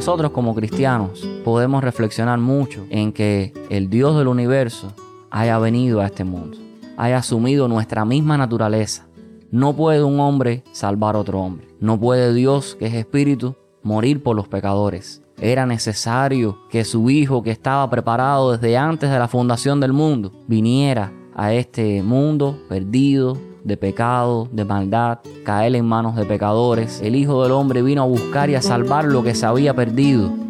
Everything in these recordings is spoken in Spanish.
nosotros como cristianos podemos reflexionar mucho en que el Dios del universo haya venido a este mundo, haya asumido nuestra misma naturaleza. No puede un hombre salvar a otro hombre. No puede Dios, que es espíritu, morir por los pecadores. Era necesario que su Hijo, que estaba preparado desde antes de la fundación del mundo, viniera a este mundo perdido, de pecado, de maldad, caer en manos de pecadores. El Hijo del Hombre vino a buscar y a salvar lo que se había perdido.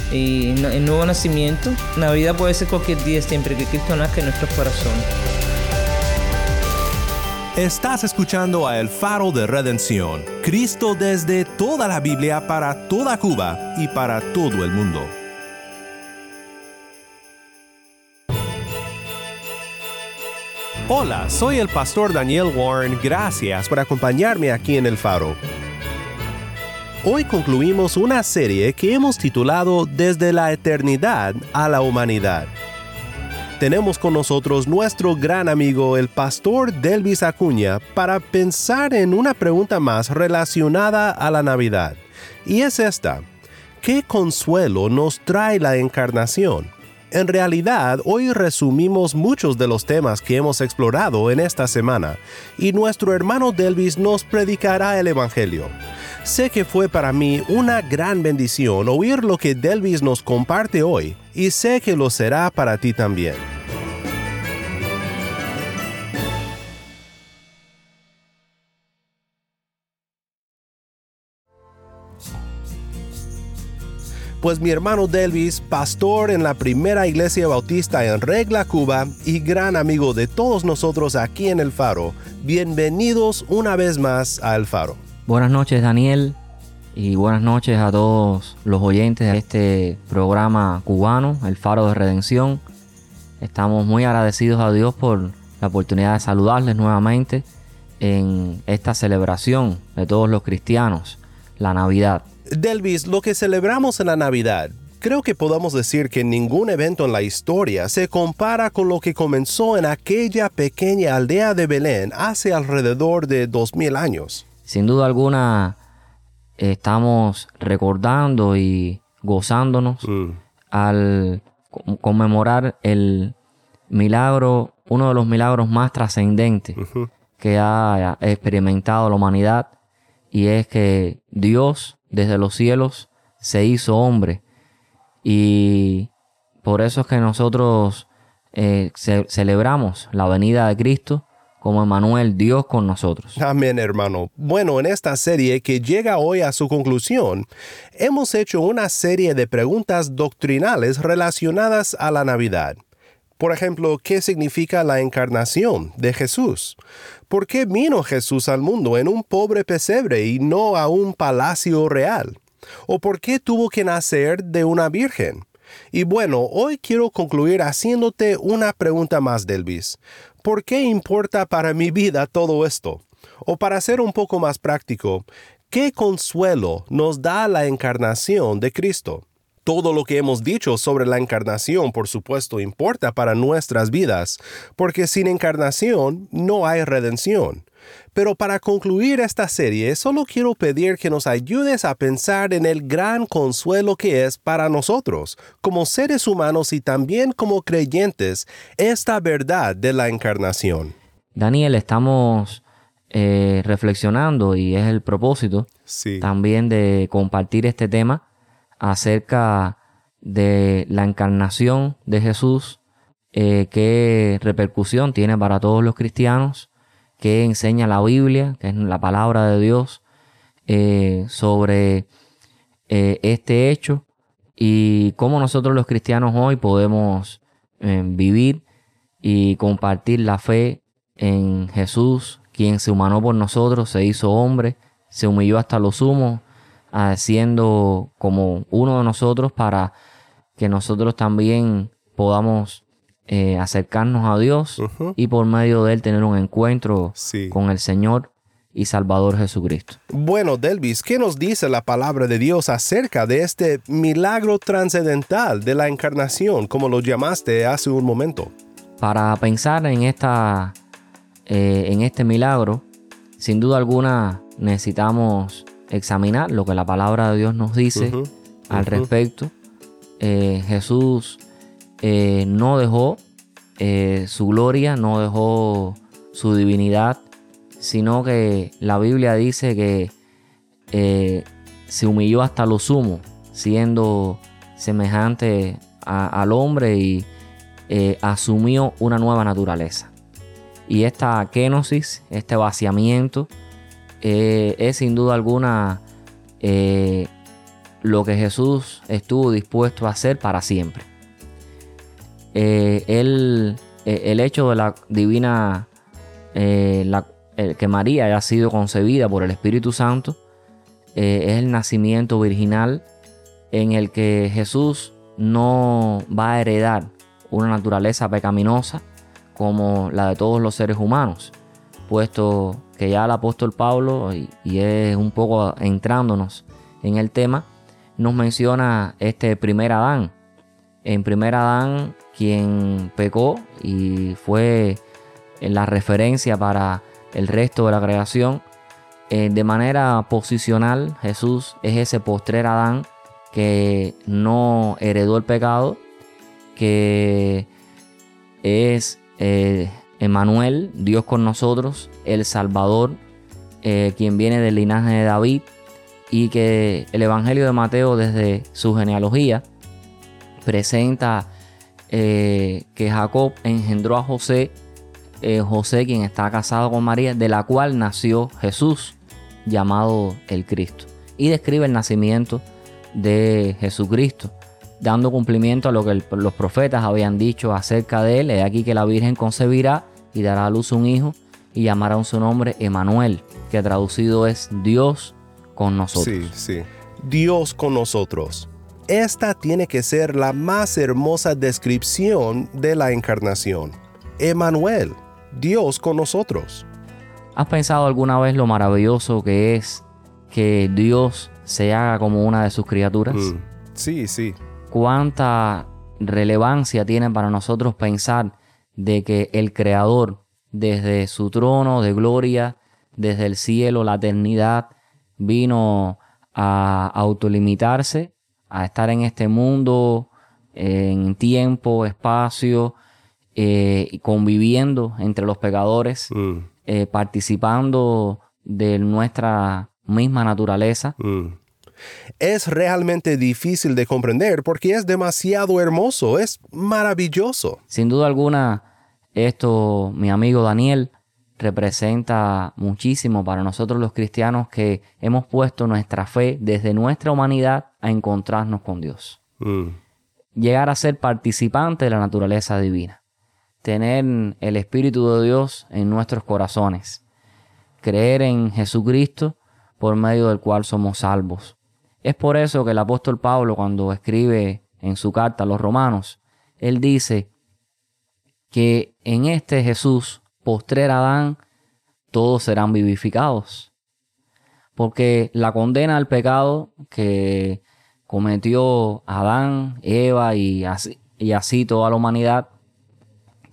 y el nuevo nacimiento. Navidad puede ser cualquier día siempre que Cristo nazca en nuestros corazones. Estás escuchando a El Faro de Redención, Cristo desde toda la Biblia para toda Cuba y para todo el mundo. Hola, soy el pastor Daniel Warren, gracias por acompañarme aquí en El Faro. Hoy concluimos una serie que hemos titulado Desde la eternidad a la humanidad. Tenemos con nosotros nuestro gran amigo el pastor Delvis Acuña para pensar en una pregunta más relacionada a la Navidad. Y es esta, ¿qué consuelo nos trae la encarnación? En realidad, hoy resumimos muchos de los temas que hemos explorado en esta semana, y nuestro hermano Delvis nos predicará el Evangelio. Sé que fue para mí una gran bendición oír lo que Delvis nos comparte hoy y sé que lo será para ti también. Pues mi hermano Delvis, pastor en la primera iglesia bautista en Regla, Cuba, y gran amigo de todos nosotros aquí en El Faro, bienvenidos una vez más a El Faro. Buenas noches Daniel y buenas noches a todos los oyentes de este programa cubano, El Faro de Redención. Estamos muy agradecidos a Dios por la oportunidad de saludarles nuevamente en esta celebración de todos los cristianos, la Navidad. Delvis, lo que celebramos en la Navidad, creo que podemos decir que ningún evento en la historia se compara con lo que comenzó en aquella pequeña aldea de Belén hace alrededor de 2000 años. Sin duda alguna, estamos recordando y gozándonos mm. al conmemorar el milagro, uno de los milagros más trascendentes uh -huh. que ha experimentado la humanidad, y es que Dios desde los cielos se hizo hombre. Y por eso es que nosotros eh, ce celebramos la venida de Cristo como Emmanuel, Dios con nosotros. Amén, hermano. Bueno, en esta serie que llega hoy a su conclusión, hemos hecho una serie de preguntas doctrinales relacionadas a la Navidad. Por ejemplo, ¿qué significa la encarnación de Jesús? ¿Por qué vino Jesús al mundo en un pobre pesebre y no a un palacio real? ¿O por qué tuvo que nacer de una virgen? Y bueno, hoy quiero concluir haciéndote una pregunta más, Delvis. ¿Por qué importa para mi vida todo esto? O para ser un poco más práctico, ¿qué consuelo nos da la encarnación de Cristo? Todo lo que hemos dicho sobre la encarnación, por supuesto, importa para nuestras vidas, porque sin encarnación no hay redención. Pero para concluir esta serie, solo quiero pedir que nos ayudes a pensar en el gran consuelo que es para nosotros, como seres humanos y también como creyentes, esta verdad de la encarnación. Daniel, estamos eh, reflexionando y es el propósito sí. también de compartir este tema acerca de la encarnación de Jesús eh, qué repercusión tiene para todos los cristianos, qué enseña la Biblia, que es la palabra de Dios, eh, sobre eh, este hecho y cómo nosotros los cristianos hoy podemos vivir y compartir la fe en Jesús, quien se humanó por nosotros, se hizo hombre, se humilló hasta lo sumo, siendo como uno de nosotros para que nosotros también podamos eh, acercarnos a Dios y por medio de él tener un encuentro con el Señor y Salvador Jesucristo. Bueno, Delvis, ¿qué nos dice la palabra de Dios acerca de este milagro trascendental de la encarnación, como lo llamaste hace un momento? Para pensar en, esta, eh, en este milagro, sin duda alguna necesitamos examinar lo que la palabra de Dios nos dice al respecto. Eh, Jesús eh, no dejó eh, su gloria, no dejó su divinidad, sino que la Biblia dice que se humilló hasta lo sumo, siendo semejante al hombre y asumió una nueva naturaleza. Y esta kenosis, este vaciamiento, es sin duda alguna lo que Jesús estuvo dispuesto a hacer para siempre. Eh, eh, el hecho de la divina, eh, que María haya sido concebida por el Espíritu Santo, es el nacimiento virginal en el que Jesús no va a heredar una naturaleza pecaminosa como la de todos los seres humanos, puesto que ya el apóstol Pablo, y, es un poco entrándonos en el tema, nos menciona este primer Adán. En primer Adán, quien pecó y fue la referencia para el resto de la creación. Eh, de manera posicional, Jesús es ese postrer Adán que no heredó el pecado, que es eh, Emmanuel, Dios con nosotros, el Salvador, eh, quien viene del linaje de David, y que el Evangelio de Mateo desde su genealogía presenta eh, que Jacob engendró a José, eh, José quien está casado con María, de la cual nació Jesús, llamado el Cristo. Y describe el nacimiento de Jesucristo, dando cumplimiento a lo que los profetas habían dicho acerca de él. He aquí que la Virgen concebirá y dará a luz un hijo y llamará su nombre Emanuel, que traducido es Dios con nosotros. Sí, sí. Dios con nosotros. Esta tiene que ser la más hermosa descripción de la encarnación. Emanuel, Dios con nosotros. ¿Has pensado alguna vez lo maravilloso que es que Dios se haga como una de sus criaturas? Mm, sí, sí. ¿Cuánta relevancia tiene para nosotros pensar de que el Creador, desde su trono de gloria, desde el cielo, la eternidad, vino a autolimitarse, a estar en este mundo, en tiempo, espacio, eh, conviviendo entre los pecadores, mm. eh, participando de nuestra misma naturaleza. Mm. Es realmente difícil de comprender porque es demasiado hermoso, es maravilloso. Sin duda alguna, esto, mi amigo Daniel, representa muchísimo para nosotros los cristianos que hemos puesto nuestra fe desde nuestra humanidad a encontrarnos con Dios. Mm. Llegar a ser participante de la naturaleza divina. Tener el Espíritu de Dios en nuestros corazones. Creer en Jesucristo por medio del cual somos salvos. Es por eso que el apóstol Pablo cuando escribe en su carta a los romanos, él dice que en este Jesús postrer Adán, todos serán vivificados. Porque la condena al pecado que cometió Adán, Eva y así, y así toda la humanidad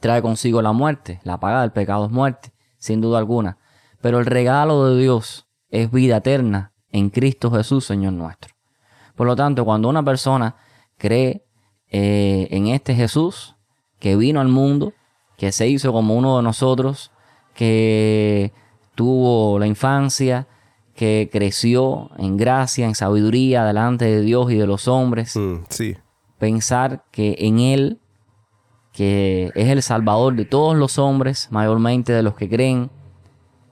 trae consigo la muerte. La paga del pecado es muerte, sin duda alguna. Pero el regalo de Dios es vida eterna en Cristo Jesús, Señor nuestro. Por lo tanto, cuando una persona cree eh, en este Jesús que vino al mundo que se hizo como uno de nosotros, que tuvo la infancia, que creció en gracia, en sabiduría delante de Dios y de los hombres. Mm, sí. Pensar que en Él, que es el Salvador de todos los hombres, mayormente de los que creen,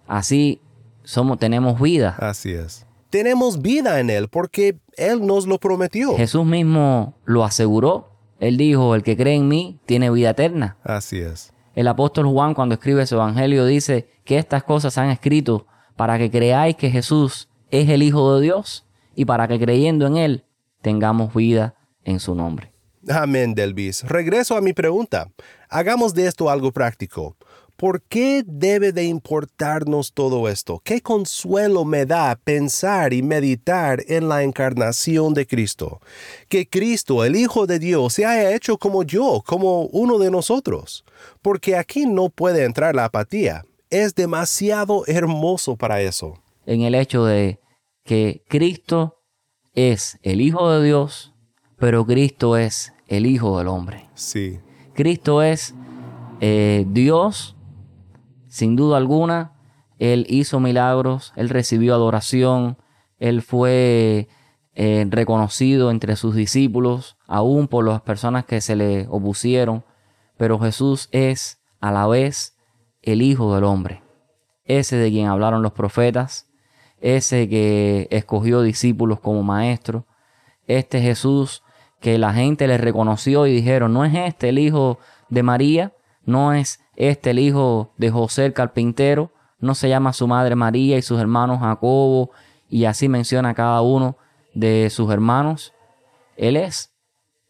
así somos, tenemos vida. Así es. Tenemos vida en Él porque Él nos lo prometió. Jesús mismo lo aseguró. Él dijo, el que cree en mí tiene vida eterna. Así es. El apóstol Juan cuando escribe su evangelio dice que estas cosas se han escrito para que creáis que Jesús es el Hijo de Dios y para que creyendo en Él tengamos vida en su nombre. Amén, Delvis. Regreso a mi pregunta. Hagamos de esto algo práctico. ¿Por qué debe de importarnos todo esto? ¿Qué consuelo me da pensar y meditar en la encarnación de Cristo? Que Cristo, el Hijo de Dios, se haya hecho como yo, como uno de nosotros. Porque aquí no puede entrar la apatía. Es demasiado hermoso para eso. En el hecho de que Cristo es el Hijo de Dios, pero Cristo es el Hijo del Hombre. Sí. Cristo es eh, Dios sin duda alguna, Él hizo milagros, Él recibió adoración, Él fue eh, reconocido entre sus discípulos, aún por las personas que se le opusieron, pero Jesús es a la vez el Hijo del Hombre, ese de quien hablaron los profetas, ese que escogió discípulos como maestro, este Jesús que la gente le reconoció y dijeron, ¿no es este el Hijo de María? ¿No es este el hijo de José el carpintero, no se llama su madre María y sus hermanos Jacobo, y así menciona cada uno de sus hermanos. Él es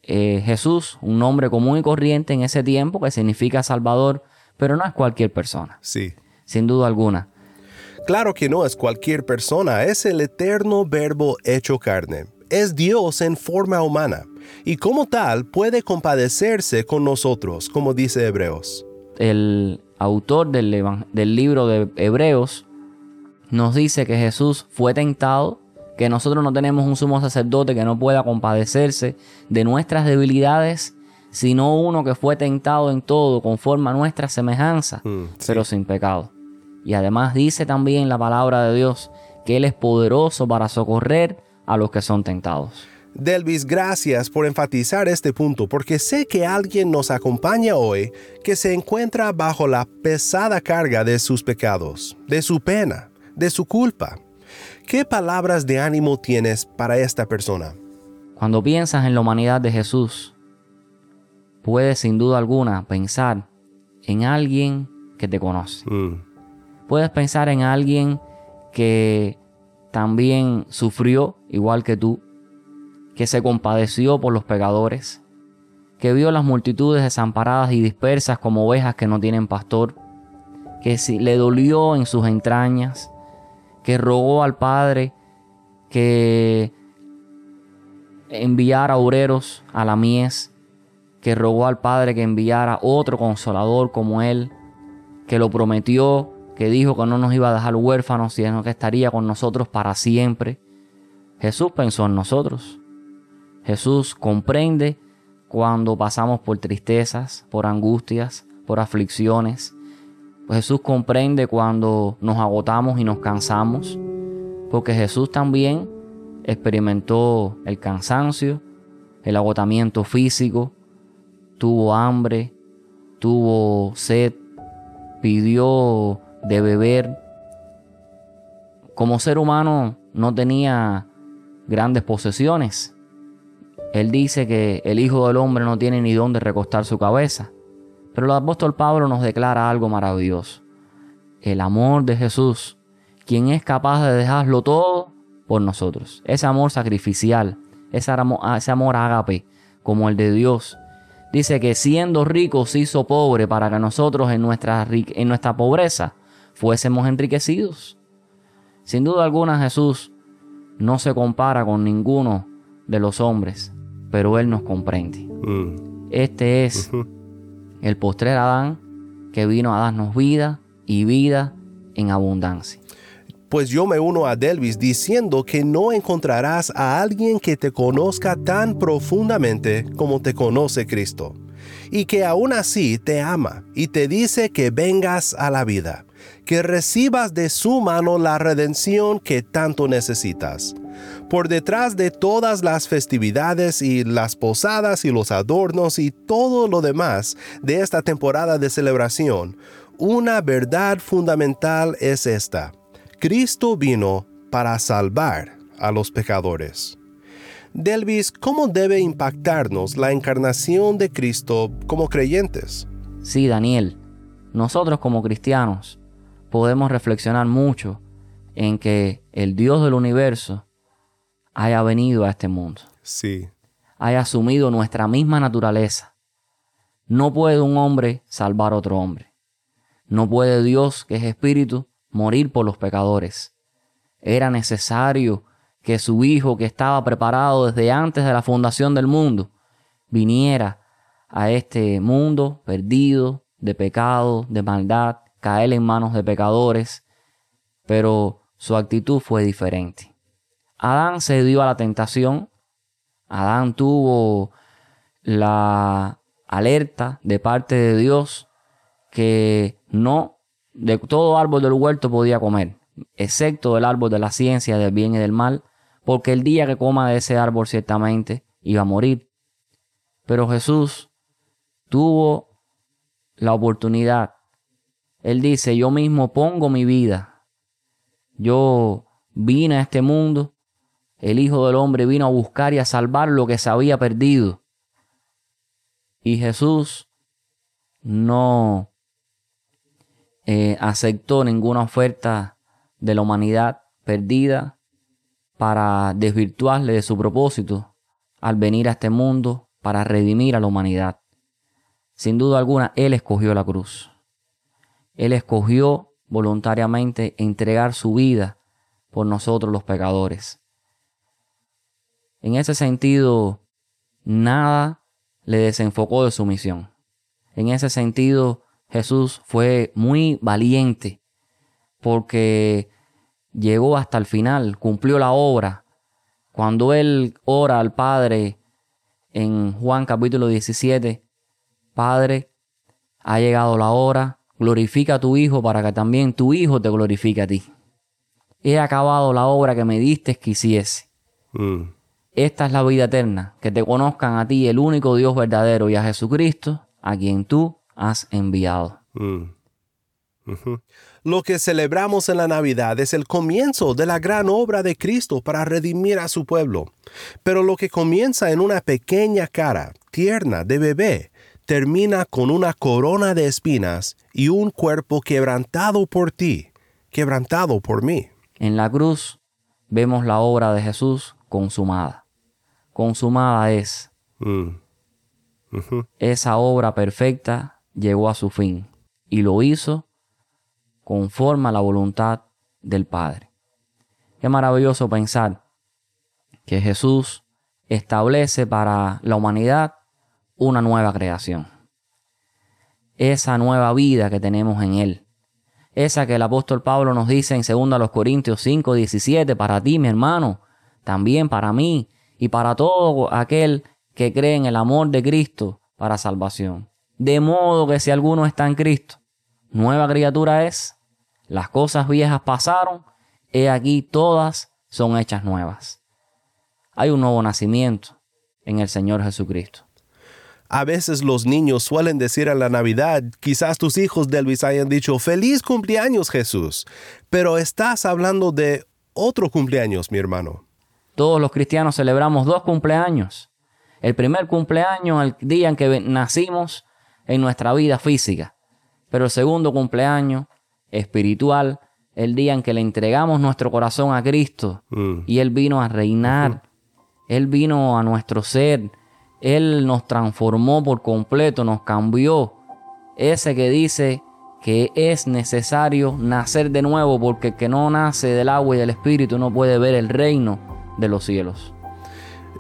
eh, Jesús, un nombre común y corriente en ese tiempo que significa Salvador, pero no es cualquier persona. Sí. Sin duda alguna. Claro que no es cualquier persona, es el eterno verbo hecho carne. Es Dios en forma humana y como tal puede compadecerse con nosotros, como dice Hebreos el autor del, del libro de Hebreos nos dice que Jesús fue tentado, que nosotros no tenemos un sumo sacerdote que no pueda compadecerse de nuestras debilidades, sino uno que fue tentado en todo conforme a nuestra semejanza, mm, pero sin pecado. Y además dice también la palabra de Dios que Él es poderoso para socorrer a los que son tentados. Delvis, gracias por enfatizar este punto porque sé que alguien nos acompaña hoy que se encuentra bajo la pesada carga de sus pecados, de su pena, de su culpa. ¿Qué palabras de ánimo tienes para esta persona? Cuando piensas en la humanidad de Jesús, puedes sin duda alguna pensar en alguien que te conoce. Mm. Puedes pensar en alguien que también sufrió igual que tú, que se compadeció por los pecadores, que vio las multitudes desamparadas y dispersas como ovejas que no tienen pastor, que le dolió en sus entrañas, que rogó al Padre que enviara obreros a la mies, que rogó al Padre que enviara otro consolador como Él, que lo prometió, que dijo que no nos iba a dejar huérfanos, sino que estaría con nosotros para siempre. Jesús pensó en nosotros. Jesús comprende cuando pasamos por tristezas, por angustias, por aflicciones. Jesús comprende cuando nos agotamos y nos cansamos, porque Jesús también experimentó el cansancio, el agotamiento físico, tuvo hambre, tuvo sed, pidió de beber. Como ser humano no tenía grandes posesiones, él dice que el Hijo del Hombre no tiene ni dónde recostar su cabeza. Pero el apóstol Pablo nos declara algo maravilloso. El amor de Jesús, quien es capaz de dejarlo todo por nosotros. Ese amor sacrificial, ese amor, ese ágape, como el de Dios. Dice que siendo rico se hizo pobre para que nosotros en nuestra, en nuestra pobreza fuésemos enriquecidos. Sin duda alguna Jesús no se compara con ninguno de los hombres pero Él nos comprende. Mm. Este es el postrer Adán que vino a darnos vida y vida en abundancia. Pues yo me uno a Delvis diciendo que no encontrarás a alguien que te conozca tan profundamente como te conoce Cristo, y que aún así te ama y te dice que vengas a la vida, que recibas de su mano la redención que tanto necesitas Por detrás de todas las festividades y las posadas y los adornos y todo lo demás de esta temporada de celebración, una verdad fundamental es esta. Cristo vino para salvar a los pecadores. Delvis, ¿cómo debe impactarnos la encarnación de Cristo como creyentes? Sí, Daniel, nosotros como cristianos podemos reflexionar mucho en que el Dios del universo haya venido a este mundo. Sí. Haya asumido nuestra misma naturaleza. No puede un hombre salvar a otro hombre. No puede Dios, que es espíritu, morir por los pecadores. Era necesario que su Hijo, que estaba preparado desde antes de la fundación del mundo, viniera a este mundo perdido de pecado, de maldad, caer en manos de pecadores, pero su actitud fue diferente. Adán se dio a la tentación, Adán tuvo la alerta de parte de Dios que no de todo árbol del huerto podía comer, excepto del árbol de la ciencia del bien y del mal, porque el día que coma de ese árbol ciertamente iba a morir. Pero Jesús tuvo la oportunidad. Él dice, yo mismo pongo mi vida. Yo vine a este mundo. El Hijo del Hombre vino a buscar y a salvar lo que se había perdido. Y Jesús no eh, aceptó ninguna oferta de la humanidad perdida para desvirtuarle de su propósito al venir a este mundo para redimir a la humanidad. Sin duda alguna, Él escogió la cruz. Él escogió voluntariamente entregar su vida por nosotros los pecadores. En ese sentido, nada le desenfocó de su misión. En ese sentido, Jesús fue muy valiente porque llegó hasta el final, cumplió la obra. Cuando él ora al Padre en Juan capítulo 17, Padre, ha llegado la hora, glorifica a tu Hijo para que también tu Hijo te glorifique a ti. He acabado la obra que me diste que hiciese. Mm. Esta es la vida eterna, que te conozcan a ti, el único Dios verdadero, y a Jesucristo, a quien tú has enviado. Mm. Lo que celebramos en la Navidad es el comienzo de la gran obra de Cristo para redimir a su pueblo. Pero lo que comienza en una pequeña cara tierna de bebé termina con una corona de espinas y un cuerpo quebrantado por ti, quebrantado por mí. En la cruz vemos la obra de Jesús consumada. Consumada es. Mm. Esa obra perfecta llegó a su fin y lo hizo conforme a la voluntad del Padre. Qué maravilloso pensar que Jesús establece para la humanidad una nueva creación. Esa nueva vida que tenemos en Él. Esa que el apóstol Pablo nos dice en 2 Corintios 5, 17, para ti, mi hermano, también para mí y para todo aquel que cree en el amor de Cristo para salvación. De modo que si alguno está en Cristo, nueva criatura es, las cosas viejas pasaron, he aquí todas son hechas nuevas. Hay un nuevo nacimiento en el Señor Jesucristo. A veces los niños suelen decir en la Navidad, quizás tus hijos Delvis hayan dicho, feliz cumpleaños Jesús, pero estás hablando de otro cumpleaños, mi hermano. Todos los cristianos celebramos dos cumpleaños. El primer cumpleaños, el día en que nacimos en nuestra vida física. Pero el segundo cumpleaños, espiritual, el día en que le entregamos nuestro corazón a Cristo Mm. y Él vino a reinar. Él vino a nuestro ser. Él nos transformó por completo, nos cambió. Ese que dice que es necesario nacer de nuevo porque el que no nace del agua y del espíritu no puede ver el reino de los cielos.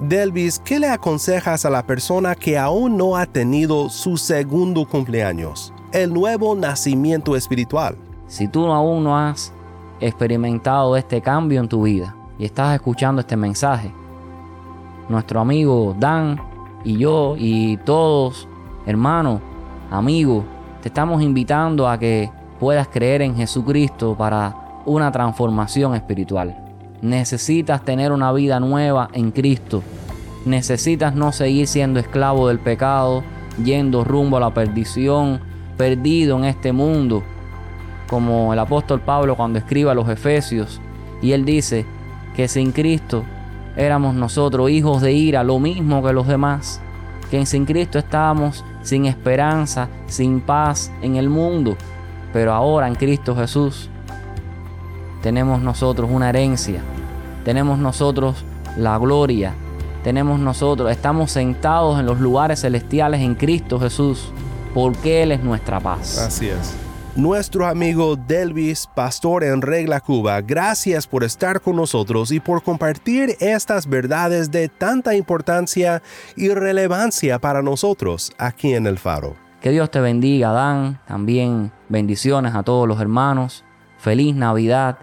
Delvis, ¿qué le aconsejas a la persona que aún no ha tenido su segundo cumpleaños, el nuevo nacimiento espiritual? Si tú aún no has experimentado este cambio en tu vida y estás escuchando este mensaje, nuestro amigo Dan y yo y todos, hermanos, amigos, te estamos invitando a que puedas creer en Jesucristo para una transformación espiritual. Necesitas tener una vida nueva en Cristo. Necesitas no seguir siendo esclavo del pecado, yendo rumbo a la perdición, perdido en este mundo, como el apóstol Pablo cuando escribe a los Efesios, y él dice que sin Cristo éramos nosotros hijos de ira, lo mismo que los demás, que sin Cristo estábamos sin esperanza, sin paz en el mundo, pero ahora en Cristo Jesús tenemos nosotros una herencia, tenemos nosotros la gloria, tenemos nosotros, estamos sentados en los lugares celestiales en Cristo Jesús, porque Él es nuestra paz. Así es. Nuestro amigo Delvis, pastor en Regla Cuba, gracias por estar con nosotros y por compartir estas verdades de tanta importancia y relevancia para nosotros aquí en el Faro. Que Dios te bendiga, Dan. También bendiciones a todos los hermanos. Feliz Navidad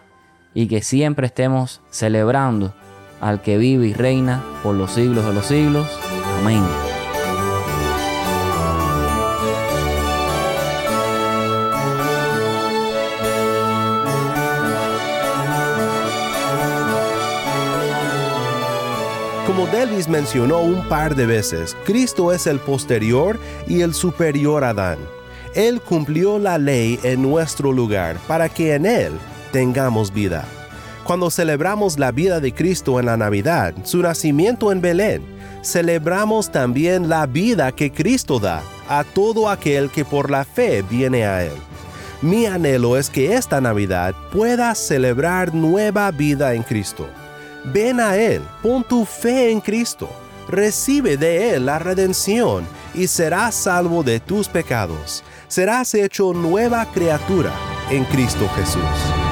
y que siempre estemos celebrando al que vive y reina por los siglos de los siglos. Amén. Como Delvis mencionó un par de veces, Cristo es el posterior y el superior Adán. Él cumplió la ley en nuestro lugar para que en Él tengamos vida. Cuando celebramos la vida de Cristo en la Navidad, su nacimiento en Belén, celebramos también la vida que Cristo da a todo aquel que por la fe viene a Él. Mi anhelo es que esta Navidad puedas celebrar nueva vida en Cristo. Ven a Él, pon tu fe en Cristo, recibe de Él la redención y serás salvo de tus pecados. Serás hecho nueva criatura en Cristo Jesús.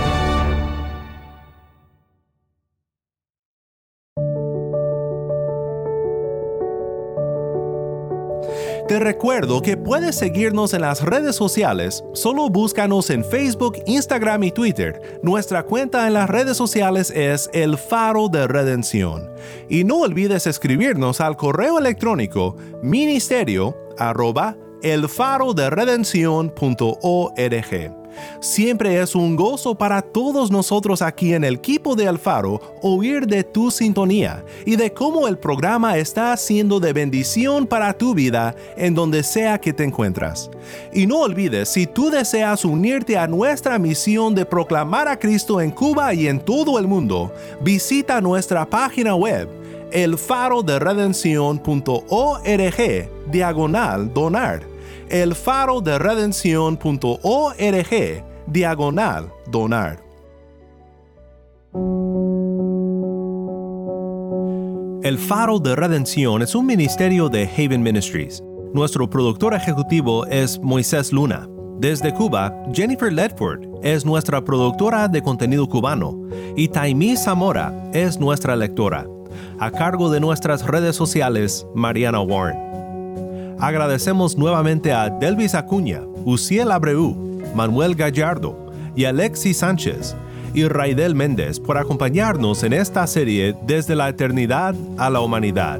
Te recuerdo que puedes seguirnos en las redes sociales. Solo búscanos en Facebook, Instagram y Twitter. Nuestra cuenta en las redes sociales es El Faro de Redención. Y no olvides escribirnos al correo electrónico ministerio. Siempre es un gozo para todos nosotros aquí en el equipo de Alfaro oír de tu sintonía y de cómo el programa está siendo de bendición para tu vida en donde sea que te encuentras. Y no olvides, si tú deseas unirte a nuestra misión de proclamar a Cristo en Cuba y en todo el mundo, visita nuestra página web elfaroderedención.org diagonal donar el faro de redención.org diagonal donar. El Faro de Redención es un ministerio de Haven Ministries. Nuestro productor ejecutivo es Moisés Luna. Desde Cuba, Jennifer Ledford es nuestra productora de contenido cubano y Taimí Zamora es nuestra lectora. A cargo de nuestras redes sociales, Mariana Warren. Agradecemos nuevamente a Delvis Acuña, Uciel Abreu, Manuel Gallardo y Alexis Sánchez y Raidel Méndez por acompañarnos en esta serie desde la eternidad a la humanidad.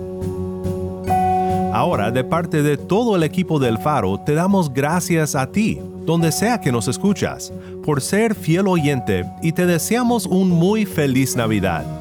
Ahora, de parte de todo el equipo del Faro, te damos gracias a ti, donde sea que nos escuchas, por ser fiel oyente y te deseamos un muy feliz Navidad.